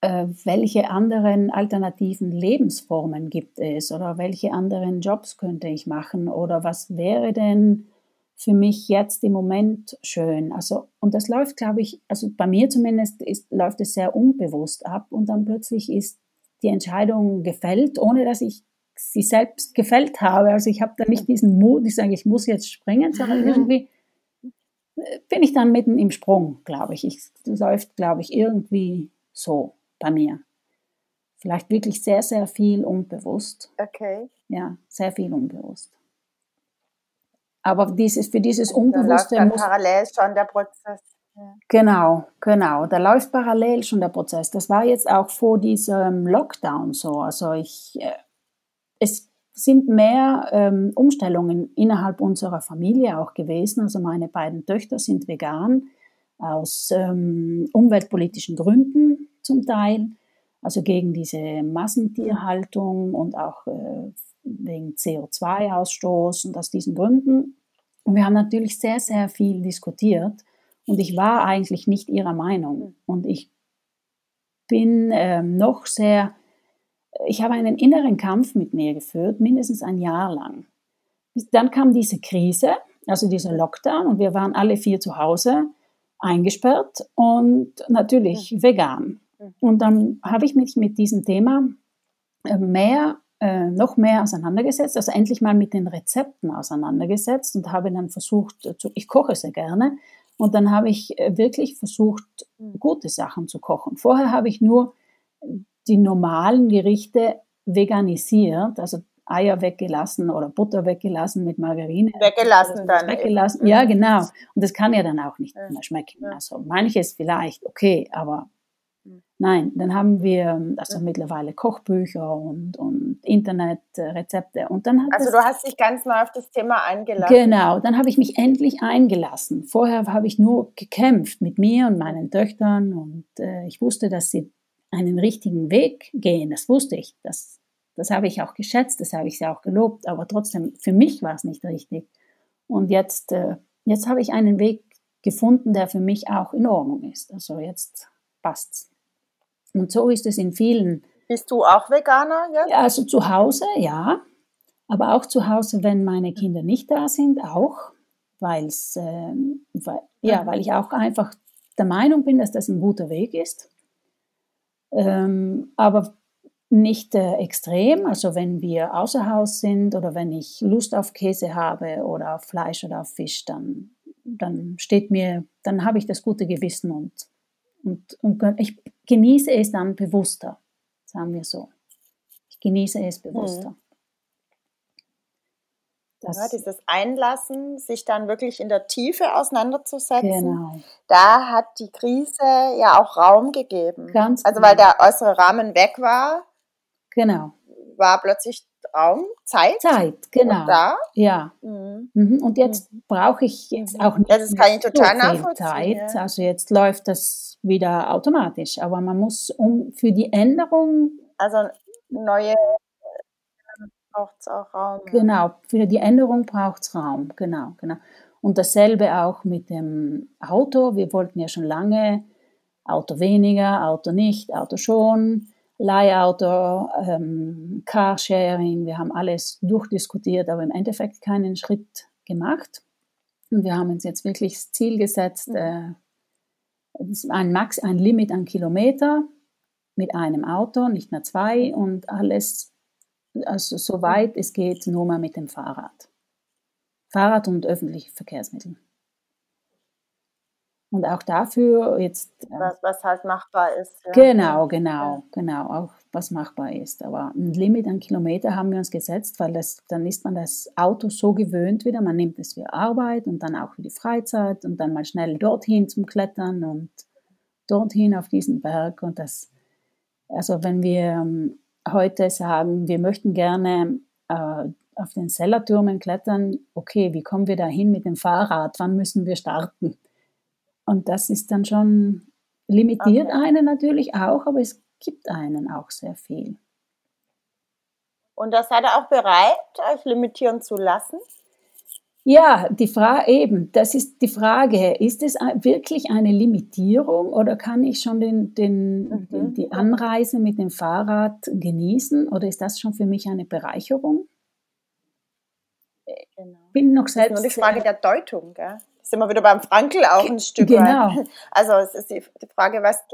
äh, welche anderen alternativen Lebensformen gibt es oder welche anderen Jobs könnte ich machen oder was wäre denn für mich jetzt im Moment schön. Also, und das läuft, glaube ich, also bei mir zumindest ist, läuft es sehr unbewusst ab und dann plötzlich ist die Entscheidung gefällt, ohne dass ich sie selbst gefällt habe. Also ich habe da nicht diesen Mut, ich sage, ich muss jetzt springen, sondern mhm. irgendwie äh, bin ich dann mitten im Sprung, glaube ich. Es läuft, glaube ich, irgendwie so bei mir. Vielleicht wirklich sehr, sehr viel unbewusst. Okay. Ja, sehr viel unbewusst. Aber dieses, für dieses Unbewusste da läuft muss, parallel schon der Prozess. Ja. Genau, genau. Da läuft parallel schon der Prozess. Das war jetzt auch vor diesem Lockdown so. Also ich, äh, es sind mehr ähm, Umstellungen innerhalb unserer Familie auch gewesen. Also meine beiden Töchter sind vegan aus ähm, umweltpolitischen Gründen zum Teil, also gegen diese Massentierhaltung und auch äh, wegen CO2-Ausstoß und aus diesen Gründen. Und wir haben natürlich sehr, sehr viel diskutiert und ich war eigentlich nicht ihrer Meinung und ich bin äh, noch sehr, ich habe einen inneren Kampf mit mir geführt, mindestens ein Jahr lang. Dann kam diese Krise, also dieser Lockdown und wir waren alle vier zu Hause eingesperrt und natürlich mhm. vegan. Mhm. Und dann habe ich mich mit diesem Thema äh, mehr, äh, noch mehr auseinandergesetzt, also endlich mal mit den Rezepten auseinandergesetzt und habe dann versucht, äh, zu, ich koche sehr gerne, und dann habe ich äh, wirklich versucht, mhm. gute Sachen zu kochen. Vorher habe ich nur die normalen Gerichte veganisiert, also Eier weggelassen oder Butter weggelassen mit Margarine. Weggelassen dann. Weggelassen, ja genau. Und das kann ja dann auch nicht mehr schmecken. Also manches vielleicht okay, aber hm. nein, dann haben wir also mittlerweile Kochbücher und, und Internetrezepte. Und dann also du hast dich ganz neu auf das Thema eingelassen. Genau, dann habe ich mich endlich eingelassen. Vorher habe ich nur gekämpft mit mir und meinen Töchtern und äh, ich wusste, dass sie einen richtigen Weg gehen. Das wusste ich. Das das habe ich auch geschätzt, das habe ich sie auch gelobt, aber trotzdem, für mich war es nicht richtig. Und jetzt, äh, jetzt habe ich einen Weg gefunden, der für mich auch in Ordnung ist. Also jetzt passt's. Und so ist es in vielen. Bist du auch Veganer jetzt? Ja, also zu Hause, ja. Aber auch zu Hause, wenn meine Kinder nicht da sind, auch. Weil's, äh, weil, ja, mhm. weil ich auch einfach der Meinung bin, dass das ein guter Weg ist. Ähm, aber nicht äh, extrem. Also wenn wir außer Haus sind oder wenn ich Lust auf Käse habe oder auf Fleisch oder auf Fisch, dann, dann steht mir, dann habe ich das gute Gewissen und, und, und ich genieße es dann bewusster, sagen wir so. Ich genieße es bewusster. Mhm. Das ja, dieses Einlassen, sich dann wirklich in der Tiefe auseinanderzusetzen. Genau. Da hat die Krise ja auch Raum gegeben. Ganz also weil genau. der äußere Rahmen weg war. Genau. War plötzlich Raum, Zeit. Zeit, genau. Und da. Ja. Mhm. mhm. Und jetzt mhm. brauche ich jetzt auch nicht ja, das kann ich total so viel Zeit. Also jetzt läuft das wieder automatisch. Aber man muss um für die Änderung. Also neue braucht es auch Raum. Genau, für die Änderung braucht es Raum, genau, genau. Und dasselbe auch mit dem Auto. Wir wollten ja schon lange Auto weniger, Auto nicht, Auto schon, Leihauto, ähm, Carsharing. Wir haben alles durchdiskutiert, aber im Endeffekt keinen Schritt gemacht. Und wir haben uns jetzt wirklich das Ziel gesetzt, mhm. äh, ein, Max, ein Limit an Kilometer mit einem Auto, nicht mehr zwei und alles also soweit es geht, nur mal mit dem Fahrrad. Fahrrad und öffentliche Verkehrsmittel. Und auch dafür jetzt. Äh, was, was halt machbar ist. Ja. Genau, genau, genau, auch was machbar ist. Aber ein Limit an Kilometer haben wir uns gesetzt, weil das, dann ist man das Auto so gewöhnt wieder. Man nimmt es für Arbeit und dann auch für die Freizeit und dann mal schnell dorthin zum Klettern und dorthin auf diesen Berg. Und das, also wenn wir ähm, heute sagen, wir möchten gerne äh, auf den Sellertürmen klettern, okay, wie kommen wir da hin mit dem Fahrrad? Wann müssen wir starten? Und das ist dann schon, limitiert okay. einen natürlich auch, aber es gibt einen auch sehr viel. Und da seid ihr auch bereit, euch limitieren zu lassen? Ja, die Frage eben, das ist die Frage, ist es wirklich eine Limitierung oder kann ich schon den, den, mhm. den, die Anreise mit dem Fahrrad genießen oder ist das schon für mich eine Bereicherung? Genau. Bin noch selbst. Das ist nur die Frage der Deutung, gell? sind wir wieder beim Frankel auch ein Stück genau. weit. Also es ist die, die Frage, was,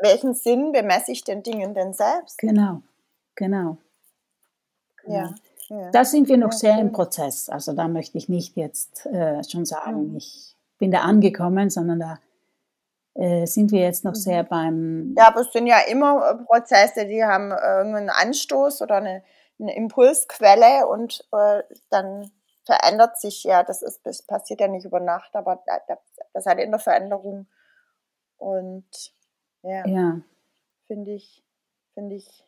welchen Sinn bemesse ich den Dingen denn selbst? Genau, genau. genau. Ja. Da sind wir noch sehr im Prozess. Also da möchte ich nicht jetzt äh, schon sagen, mhm. ich bin da angekommen, sondern da äh, sind wir jetzt noch mhm. sehr beim. Ja, aber es sind ja immer äh, Prozesse, die haben irgendeinen Anstoß oder eine, eine Impulsquelle und äh, dann verändert sich ja, das ist das passiert ja nicht über Nacht, aber das hat in der Veränderung. Und ja, ja. finde ich, finde ich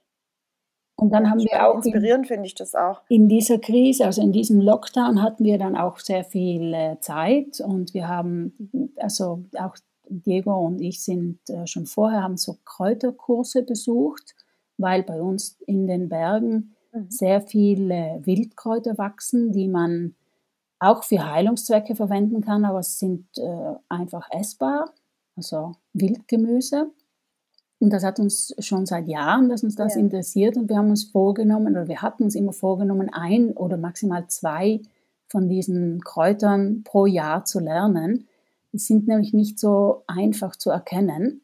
und dann haben wir auch. Inspirierend finde ich das auch. In dieser Krise, also in diesem Lockdown, hatten wir dann auch sehr viel äh, Zeit und wir haben, also auch Diego und ich sind äh, schon vorher, haben so Kräuterkurse besucht, weil bei uns in den Bergen mhm. sehr viele Wildkräuter wachsen, die man auch für Heilungszwecke verwenden kann, aber es sind äh, einfach essbar, also Wildgemüse. Und das hat uns schon seit Jahren, dass uns das ja. interessiert und wir haben uns vorgenommen oder wir hatten uns immer vorgenommen, ein oder maximal zwei von diesen Kräutern pro Jahr zu lernen. Die sind nämlich nicht so einfach zu erkennen.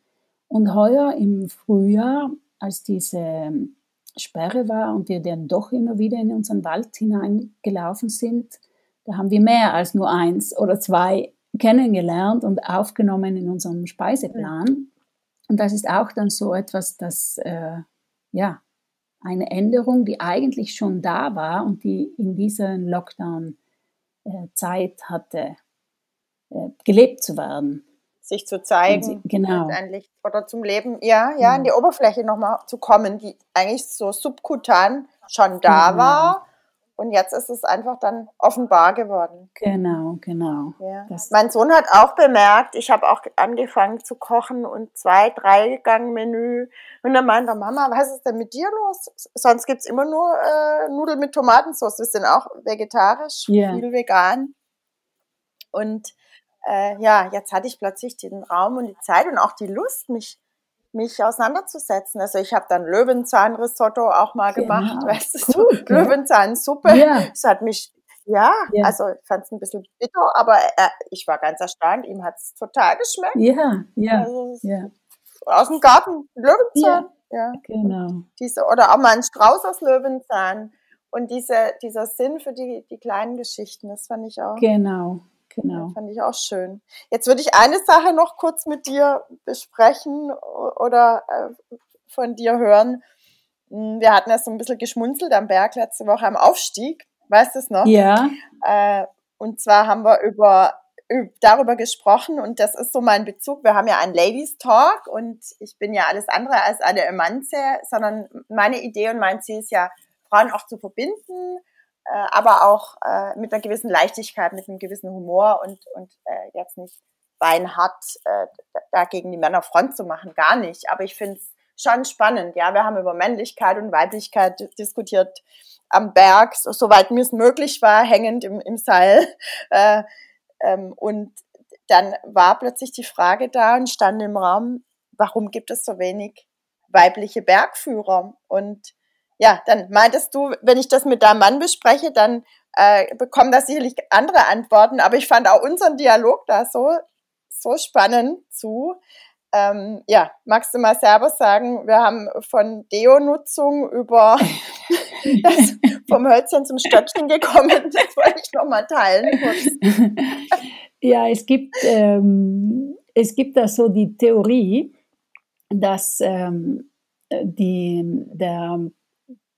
Und heuer im Frühjahr, als diese Sperre war und wir dann doch immer wieder in unseren Wald hineingelaufen sind, da haben wir mehr als nur eins oder zwei kennengelernt und aufgenommen in unserem Speiseplan. Und das ist auch dann so etwas, das, äh, ja, eine Änderung, die eigentlich schon da war und die in dieser Lockdown-Zeit äh, hatte, äh, gelebt zu werden. Sich zu zeigen, sie, genau. letztendlich. Oder zum Leben, ja, ja, in die Oberfläche nochmal zu kommen, die eigentlich so subkutan schon da genau. war und jetzt ist es einfach dann offenbar geworden. Genau, genau. Ja. Mein Sohn hat auch bemerkt, ich habe auch angefangen zu kochen und zwei, drei Gang Menü. Und dann meinte er, Mama, was ist denn mit dir los? Sonst gibt es immer nur äh, Nudeln mit Tomatensauce. Wir sind auch vegetarisch, yeah. viel vegan. Und äh, ja, jetzt hatte ich plötzlich den Raum und die Zeit und auch die Lust, mich mich auseinanderzusetzen. Also ich habe dann Löwenzahnrisotto auch mal genau. gemacht, weißt du, so Löwenzahnsuppe. Ja. Das hat mich, ja, ja. also ich fand es ein bisschen bitter, aber äh, ich war ganz erstaunt, ihm hat es total geschmeckt. Ja, ja, also, ja. Aus dem Garten, Löwenzahn. Ja, ja. genau. Diese, oder auch mal ein Strauß aus Löwenzahn. Und diese, dieser Sinn für die, die kleinen Geschichten, das fand ich auch. Genau, Genau. fand ich auch schön. Jetzt würde ich eine Sache noch kurz mit dir besprechen oder äh, von dir hören. Hm, wir hatten ja so ein bisschen geschmunzelt am Berg letzte Woche am Aufstieg. Weißt du es noch? Ja. Äh, und zwar haben wir über, über, darüber gesprochen und das ist so mein Bezug. Wir haben ja einen Ladies Talk und ich bin ja alles andere als eine Emanze, sondern meine Idee und mein Ziel ist ja, Frauen auch zu verbinden, äh, aber auch äh, mit einer gewissen Leichtigkeit, mit einem gewissen Humor und, und äh, jetzt nicht beinhart äh, dagegen die Männer Front zu machen, gar nicht. Aber ich finde es schon spannend. Ja, wir haben über Männlichkeit und Weiblichkeit diskutiert am Berg, so, soweit mir es möglich war, hängend im, im Seil. Äh, ähm, und dann war plötzlich die Frage da und stand im Raum, warum gibt es so wenig weibliche Bergführer? Und ja, dann meintest du, wenn ich das mit deinem Mann bespreche, dann äh, bekommen da sicherlich andere Antworten. Aber ich fand auch unseren Dialog da so, so spannend zu. Ähm, ja, magst du mal selber sagen, wir haben von Deo-Nutzung über das, vom Hölzchen zum Stöckchen gekommen. Das wollte ich nochmal teilen. Ja, es gibt, ähm, es gibt da so die Theorie, dass ähm, die, der,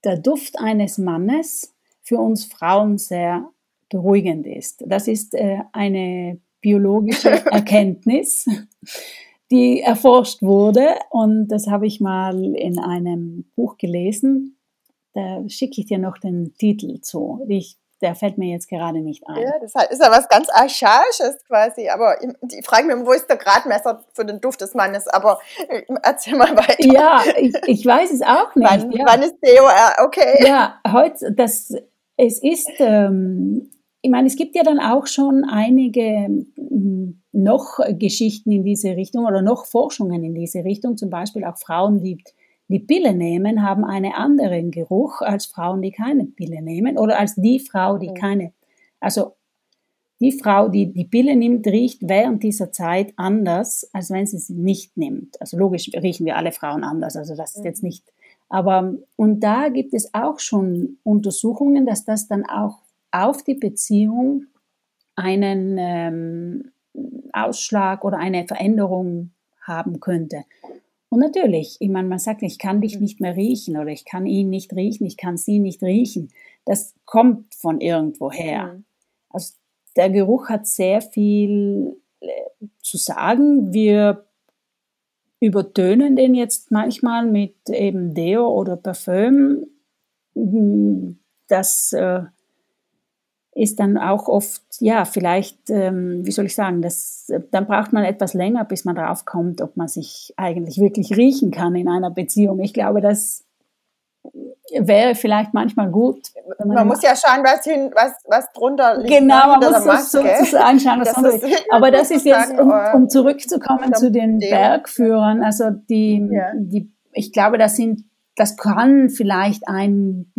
der Duft eines Mannes für uns Frauen sehr beruhigend ist. Das ist äh, eine biologische Erkenntnis die erforscht wurde. Und das habe ich mal in einem Buch gelesen. Da schicke ich dir noch den Titel zu. Ich, der fällt mir jetzt gerade nicht ein. Ja, das ist ja was ganz Archaisches quasi. Aber ich frage mich, wo ist der Gradmesser für den Duft des Mannes? Aber äh, erzähl mal weiter. Ja, ich, ich weiß es auch nicht. Wann, ja. wann ist DOR? Okay. Ja, heute, das, es ist, ähm, ich meine, es gibt ja dann auch schon einige noch Geschichten in diese Richtung oder noch Forschungen in diese Richtung. Zum Beispiel auch Frauen, die die Pille nehmen, haben einen anderen Geruch als Frauen, die keine Pille nehmen oder als die Frau, die keine. Also die Frau, die die Pille nimmt, riecht während dieser Zeit anders, als wenn sie sie nicht nimmt. Also logisch riechen wir alle Frauen anders, also das ist jetzt nicht. Aber, und da gibt es auch schon Untersuchungen, dass das dann auch auf die Beziehung einen ähm, Ausschlag oder eine Veränderung haben könnte. Und natürlich, ich meine, man sagt, ich kann dich nicht mehr riechen oder ich kann ihn nicht riechen, ich kann sie nicht riechen. Das kommt von irgendwoher. Mhm. Also der Geruch hat sehr viel äh, zu sagen. Wir übertönen den jetzt manchmal mit eben Deo oder Parfüm. Das äh, ist dann auch oft, ja, vielleicht, ähm, wie soll ich sagen, das, dann braucht man etwas länger, bis man drauf kommt, ob man sich eigentlich wirklich riechen kann in einer Beziehung. Ich glaube, das wäre vielleicht manchmal gut. Man, man muss ja schauen, was, hin, was, was drunter liegt. Genau, man muss das sozusagen schauen, was das ist, Aber das ist jetzt, um, um zurückzukommen zu den Bergführern, also die, ja. die, ich glaube, das sind, das kann vielleicht ein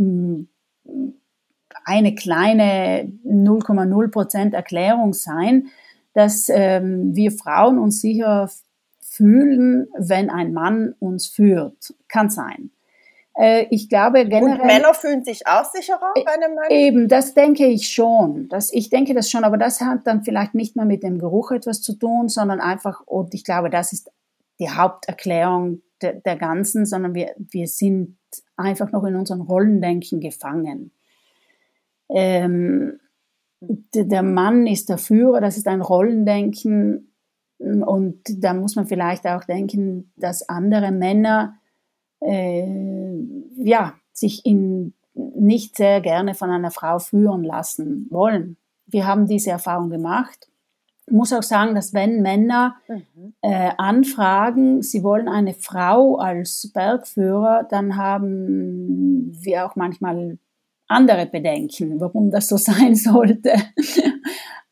eine kleine 0,0 Prozent Erklärung sein, dass ähm, wir Frauen uns sicher fühlen, wenn ein Mann uns führt. Kann sein. Äh, ich glaube generell. Und Männer fühlen sich auch sicherer bei einem Mann? Eben, das denke ich schon. Das, ich denke das schon, aber das hat dann vielleicht nicht mehr mit dem Geruch etwas zu tun, sondern einfach, und ich glaube, das ist die Haupterklärung der, der Ganzen, sondern wir, wir sind einfach noch in unseren Rollendenken gefangen ähm, der Mann ist der Führer, das ist ein Rollendenken und da muss man vielleicht auch denken, dass andere Männer äh, ja, sich in, nicht sehr gerne von einer Frau führen lassen wollen. Wir haben diese Erfahrung gemacht. Ich muss auch sagen, dass wenn Männer mhm. äh, anfragen, sie wollen eine Frau als Bergführer, dann haben wir auch manchmal andere Bedenken, warum das so sein sollte.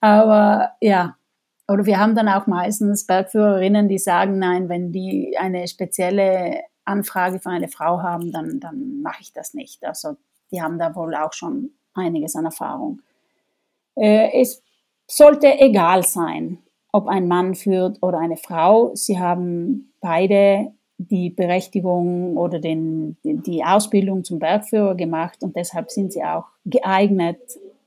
Aber ja, oder wir haben dann auch meistens Bergführerinnen, die sagen, nein, wenn die eine spezielle Anfrage für eine Frau haben, dann, dann mache ich das nicht. Also die haben da wohl auch schon einiges an Erfahrung. Äh, es sollte egal sein, ob ein Mann führt oder eine Frau. Sie haben beide die Berechtigung oder den, die Ausbildung zum Bergführer gemacht und deshalb sind sie auch geeignet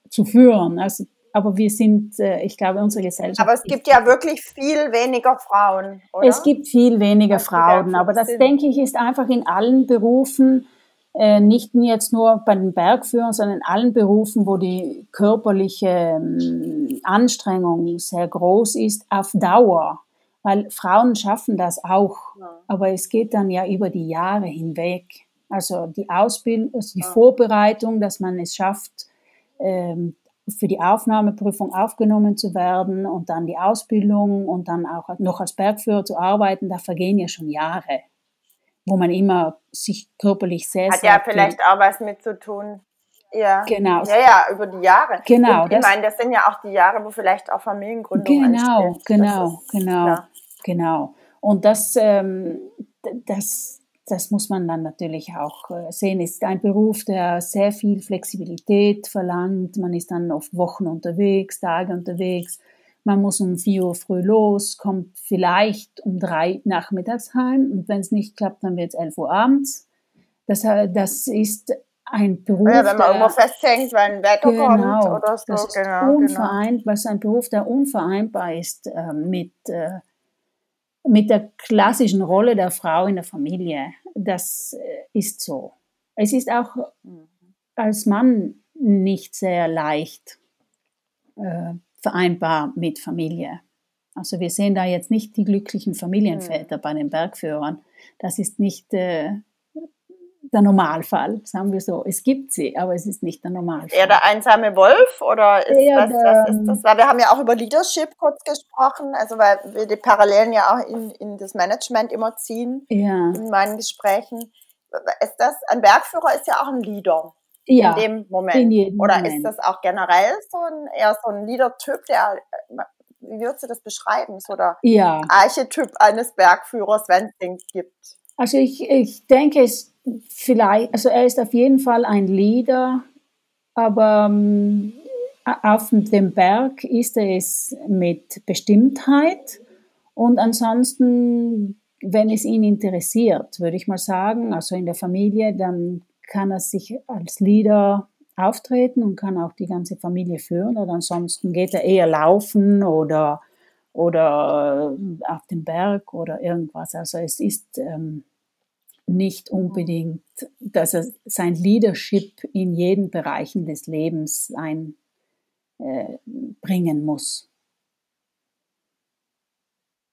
zu führen. Also, aber wir sind, äh, ich glaube, unsere Gesellschaft. Aber es gibt ja wirklich viel weniger Frauen, oder? Es gibt viel weniger Frauen, aber das denke ich ist einfach in allen Berufen äh, nicht jetzt nur bei den Bergführern, sondern in allen Berufen, wo die körperliche ähm, Anstrengung sehr groß ist, auf Dauer. Weil Frauen schaffen das auch, ja. aber es geht dann ja über die Jahre hinweg. Also die Ausbildung, also die ja. Vorbereitung, dass man es schafft, ähm, für die Aufnahmeprüfung aufgenommen zu werden und dann die Ausbildung und dann auch noch als Bergführer zu arbeiten, da vergehen ja schon Jahre wo man immer sich körperlich sehr, Hat ja vielleicht auch was mit zu tun. Ja. Genau. Ja, ja, über die Jahre. Genau. Und ich meine, das sind ja auch die Jahre, wo vielleicht auch Familiengründung Genau, genau, genau, ja. Genau. Und das, ähm, das, das muss man dann natürlich auch äh, sehen. Es ist ein Beruf, der sehr viel Flexibilität verlangt. Man ist dann oft Wochen unterwegs, Tage unterwegs. Man muss um 4 Uhr früh los, kommt vielleicht um drei nachmittags heim und wenn es nicht klappt, dann wird es 11 Uhr abends. Das, äh, das ist ein Beruf. Ja, wenn man irgendwo festhängt, wenn ein Wetter genau, kommt oder so. Das ist genau, unvereint, genau. was ein Beruf, der unvereinbar ist äh, mit, äh, mit der klassischen Rolle der Frau in der Familie. Das äh, ist so. Es ist auch als Mann nicht sehr leicht, äh, vereinbar mit Familie. Also wir sehen da jetzt nicht die glücklichen Familienväter mhm. bei den Bergführern. Das ist nicht äh, der Normalfall, sagen wir so. Es gibt sie, aber es ist nicht der Normalfall. Eher der einsame Wolf oder ist das, der, was ist das? Weil wir haben ja auch über Leadership kurz gesprochen, also weil wir die Parallelen ja auch in, in das Management immer ziehen ja. in meinen Gesprächen. Ist das, ein Bergführer ist ja auch ein Leader ja, in dem Moment? In Oder Moment. ist das auch generell so ein eher so ein Leader-Typ, der wie würdest du das beschreiben? So der ja. Archetyp eines Bergführers, wenn es den gibt? Also ich, ich denke, es vielleicht, also er ist auf jeden Fall ein Leader, aber ähm, auf dem Berg ist er es mit Bestimmtheit und ansonsten, wenn es ihn interessiert, würde ich mal sagen, also in der Familie, dann kann er sich als Leader auftreten und kann auch die ganze Familie führen. Oder ansonsten geht er eher laufen oder, oder äh, auf den Berg oder irgendwas. Also es ist ähm, nicht unbedingt, dass er sein Leadership in jeden Bereichen des Lebens einbringen äh, muss.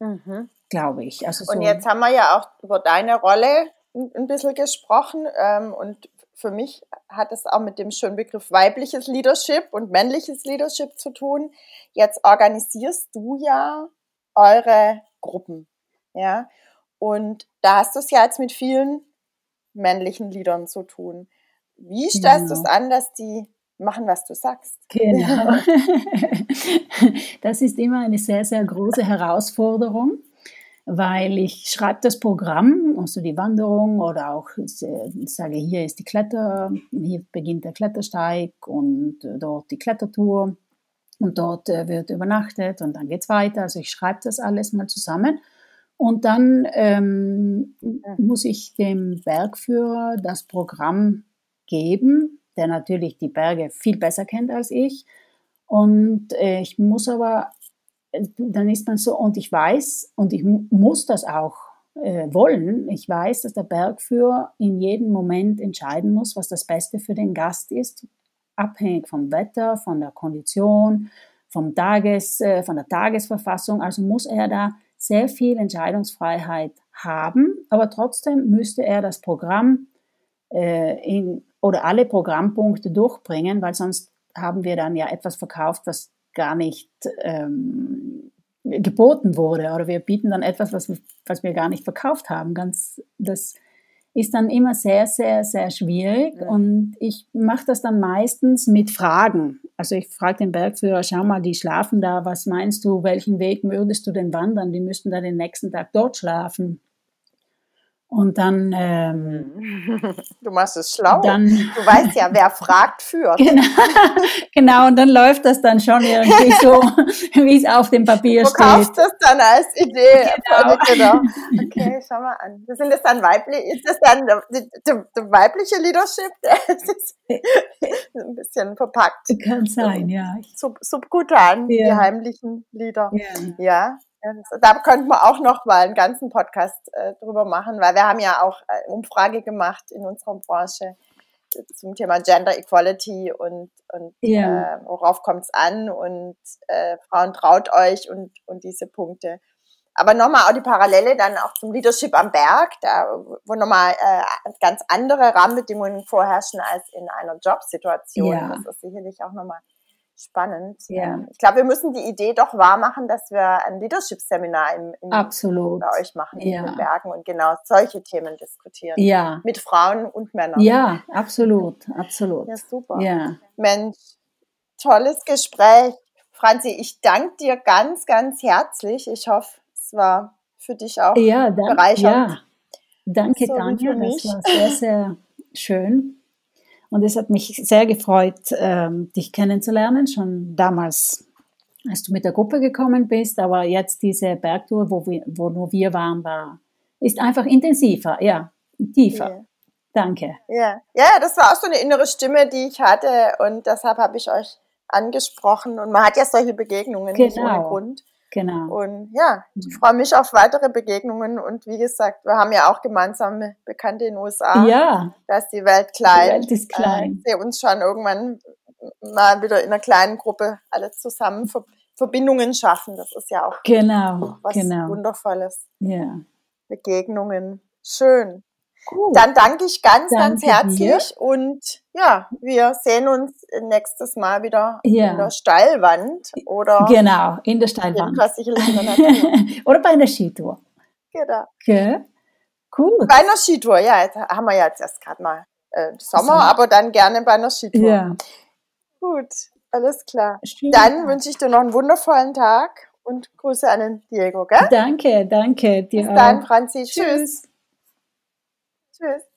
Mhm. Glaube ich. Also so und jetzt haben wir ja auch über deine Rolle ein bisschen gesprochen ähm, und für mich hat es auch mit dem schönen Begriff weibliches Leadership und männliches Leadership zu tun. Jetzt organisierst du ja eure Gruppen, ja, und da hast du es ja jetzt mit vielen männlichen Leadern zu tun. Wie stellst genau. du es an, dass die machen, was du sagst? Genau. das ist immer eine sehr, sehr große Herausforderung weil ich schreibe das Programm, also die Wanderung oder auch sage, hier ist die Kletter, hier beginnt der Klettersteig und dort die Klettertour und dort äh, wird übernachtet und dann geht es weiter. Also ich schreibe das alles mal zusammen und dann ähm, muss ich dem Bergführer das Programm geben, der natürlich die Berge viel besser kennt als ich. Und äh, ich muss aber dann ist man so, und ich weiß, und ich muss das auch äh, wollen, ich weiß, dass der Bergführer in jedem Moment entscheiden muss, was das Beste für den Gast ist, abhängig vom Wetter, von der Kondition, vom Tages, äh, von der Tagesverfassung. Also muss er da sehr viel Entscheidungsfreiheit haben, aber trotzdem müsste er das Programm äh, in, oder alle Programmpunkte durchbringen, weil sonst haben wir dann ja etwas verkauft, was gar nicht ähm, geboten wurde oder wir bieten dann etwas, was, was wir gar nicht verkauft haben. Ganz, das ist dann immer sehr, sehr, sehr schwierig ja. und ich mache das dann meistens mit Fragen. Also ich frage den Bergführer, schau mal, die schlafen da, was meinst du, welchen Weg würdest du denn wandern? Die müssten da den nächsten Tag dort schlafen. Und dann. Ähm, du machst es schlau. Dann, du weißt ja, wer fragt, führt. Genau, genau, und dann läuft das dann schon irgendwie so, wie es auf dem Papier du steht. Du kaufst das dann als Idee. Genau. genau. Okay, schau mal an. Sind das dann weiblich? Ist das dann der, der, der weibliche Leadership? Das ist ein bisschen verpackt. Kann sein, ja. Sub, subkutan, ja. die heimlichen Lieder. Ja. ja. Ja, das, da könnten wir auch noch mal einen ganzen Podcast äh, drüber machen, weil wir haben ja auch äh, Umfrage gemacht in unserer Branche zum Thema Gender Equality und, und ja. äh, worauf kommt es an und äh, Frauen traut euch und, und diese Punkte. Aber nochmal auch die Parallele dann auch zum Leadership am Berg, da, wo nochmal äh, ganz andere Rahmenbedingungen vorherrschen als in einer Jobsituation. Ja. Das ist sicherlich auch nochmal spannend. Ja. Ich glaube, wir müssen die Idee doch wahr machen, dass wir ein Leadership-Seminar im, im Absolut. bei euch machen ja. in den Bergen und genau solche Themen diskutieren. Ja. Mit Frauen und Männern. Ja, absolut, absolut. Ja, super. Ja. Mensch, tolles Gespräch. Franzi, ich danke dir ganz, ganz herzlich. Ich hoffe, es war für dich auch ja, danke, bereichernd. Ja. Danke, so Tanja. Das war sehr, sehr schön. Und es hat mich sehr gefreut, ähm, dich kennenzulernen, schon damals, als du mit der Gruppe gekommen bist. Aber jetzt diese Bergtour, wo, wir, wo nur wir waren, war, ist einfach intensiver, ja, tiefer. Yeah. Danke. Ja. ja, das war auch so eine innere Stimme, die ich hatte und deshalb habe ich euch angesprochen. Und man hat ja solche Begegnungen genau. nicht ohne genau. Grund. Genau. Und ja, ich mhm. freue mich auf weitere Begegnungen. Und wie gesagt, wir haben ja auch gemeinsame Bekannte in den USA. Ja. Da ist die Welt klein. Die Welt ist klein. Äh, uns schon irgendwann mal wieder in einer kleinen Gruppe alle zusammen Verbindungen schaffen. Das ist ja auch genau, was genau. Wundervolles. Ja. Begegnungen. Schön. Gut. Dann danke ich ganz, danke ganz herzlich dir. und ja, wir sehen uns nächstes Mal wieder ja. in der Steilwand oder genau in der Steilwand in oder bei einer Skitour. Genau. Okay. Cool. Bei einer Skitour, ja, jetzt haben wir ja jetzt erst gerade mal äh, Sommer, Sommer, aber dann gerne bei einer Skitour. Ja. Gut, alles klar. Schön. Dann wünsche ich dir noch einen wundervollen Tag und Grüße an den Diego, gell? Danke, danke dir. Bis dann, Franzi. Tschüss. Tschüss. Tschüss.